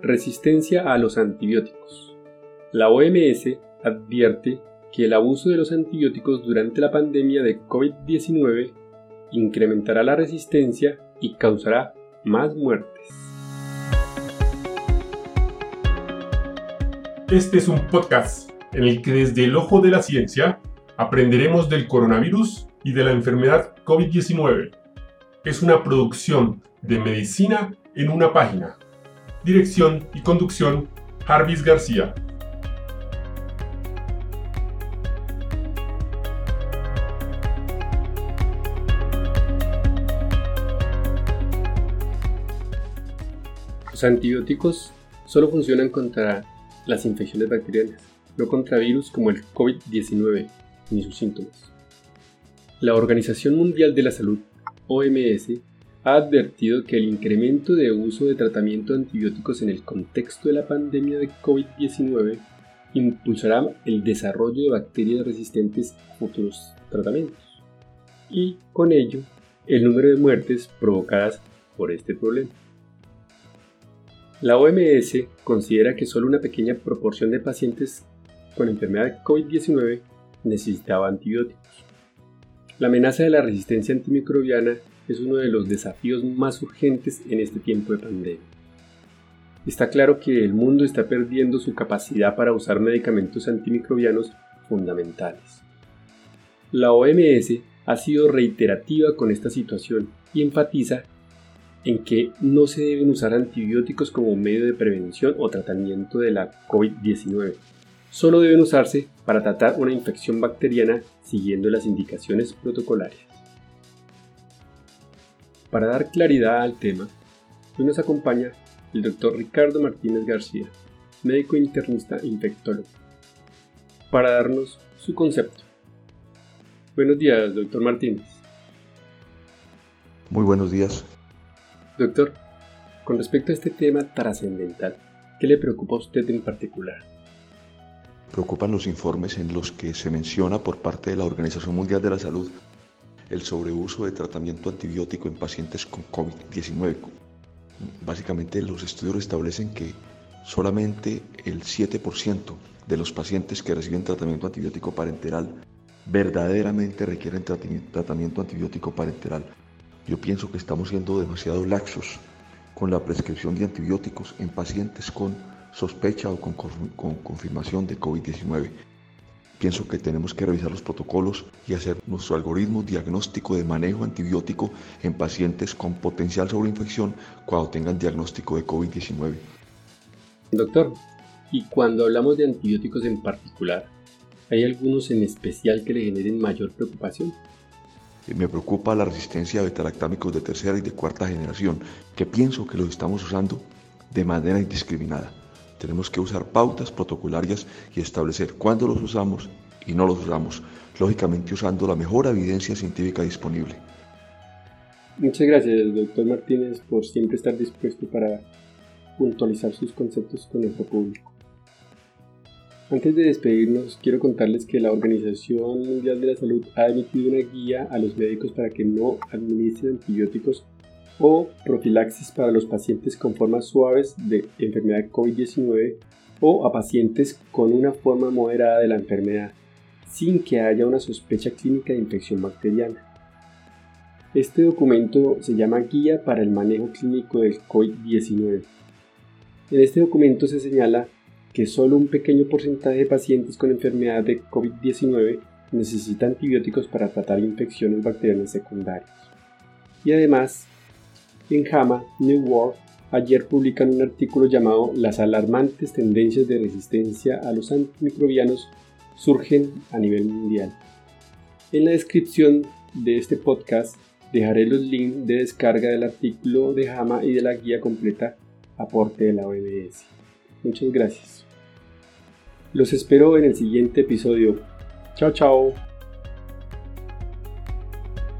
Resistencia a los antibióticos. La OMS advierte que el abuso de los antibióticos durante la pandemia de COVID-19 incrementará la resistencia y causará más muertes. Este es un podcast en el que desde el ojo de la ciencia aprenderemos del coronavirus y de la enfermedad COVID-19. Es una producción de medicina en una página. Dirección y conducción, Jarvis García. Los antibióticos solo funcionan contra las infecciones bacterianas, no contra virus como el COVID-19 ni sus síntomas. La Organización Mundial de la Salud, OMS, ha advertido que el incremento de uso de tratamiento de antibióticos en el contexto de la pandemia de COVID-19 impulsará el desarrollo de bacterias resistentes a futuros tratamientos y, con ello, el número de muertes provocadas por este problema. La OMS considera que solo una pequeña proporción de pacientes con enfermedad de COVID-19 necesitaba antibióticos. La amenaza de la resistencia antimicrobiana es uno de los desafíos más urgentes en este tiempo de pandemia. Está claro que el mundo está perdiendo su capacidad para usar medicamentos antimicrobianos fundamentales. La OMS ha sido reiterativa con esta situación y enfatiza en que no se deben usar antibióticos como medio de prevención o tratamiento de la COVID-19. Solo deben usarse para tratar una infección bacteriana siguiendo las indicaciones protocolarias. Para dar claridad al tema, hoy nos acompaña el doctor Ricardo Martínez García, médico internista infectólogo, para darnos su concepto. Buenos días, doctor Martínez. Muy buenos días. Doctor, con respecto a este tema trascendental, ¿qué le preocupa a usted en particular? Preocupan los informes en los que se menciona por parte de la Organización Mundial de la Salud el sobreuso de tratamiento antibiótico en pacientes con COVID-19. Básicamente los estudios establecen que solamente el 7% de los pacientes que reciben tratamiento antibiótico parenteral verdaderamente requieren tratamiento antibiótico parenteral. Yo pienso que estamos siendo demasiado laxos con la prescripción de antibióticos en pacientes con sospecha o con, confirmación de COVID-19. Pienso que tenemos que revisar los protocolos y hacer nuestro algoritmo diagnóstico de manejo antibiótico en pacientes con potencial sobreinfección cuando tengan diagnóstico de COVID-19. Doctor, y cuando hablamos de antibióticos en particular, ¿hay algunos en especial que le generen mayor preocupación? me preocupa la resistencia a betalactámicos de tercera y de cuarta generación, que pienso que los estamos usando de manera indiscriminada. Tenemos que usar pautas protocolarias y establecer cuándo los usamos y no los usamos, lógicamente usando la mejor evidencia científica disponible. Muchas gracias, doctor Martínez, por siempre estar dispuesto para puntualizar sus conceptos con el público. Antes de despedirnos, quiero contarles que la Organización Mundial de la Salud ha emitido una guía a los médicos para que no administren antibióticos o profilaxis para los pacientes con formas suaves de enfermedad COVID-19 o a pacientes con una forma moderada de la enfermedad, sin que haya una sospecha clínica de infección bacteriana. Este documento se llama Guía para el Manejo Clínico del COVID-19. En este documento se señala que solo un pequeño porcentaje de pacientes con enfermedad de COVID-19 necesita antibióticos para tratar infecciones bacterianas secundarias. Y además, en JAMA New World ayer publican un artículo llamado Las alarmantes tendencias de resistencia a los antimicrobianos surgen a nivel mundial. En la descripción de este podcast dejaré los links de descarga del artículo de JAMA y de la guía completa aporte de la OMS. Muchas gracias. Los espero en el siguiente episodio. Chao, chao.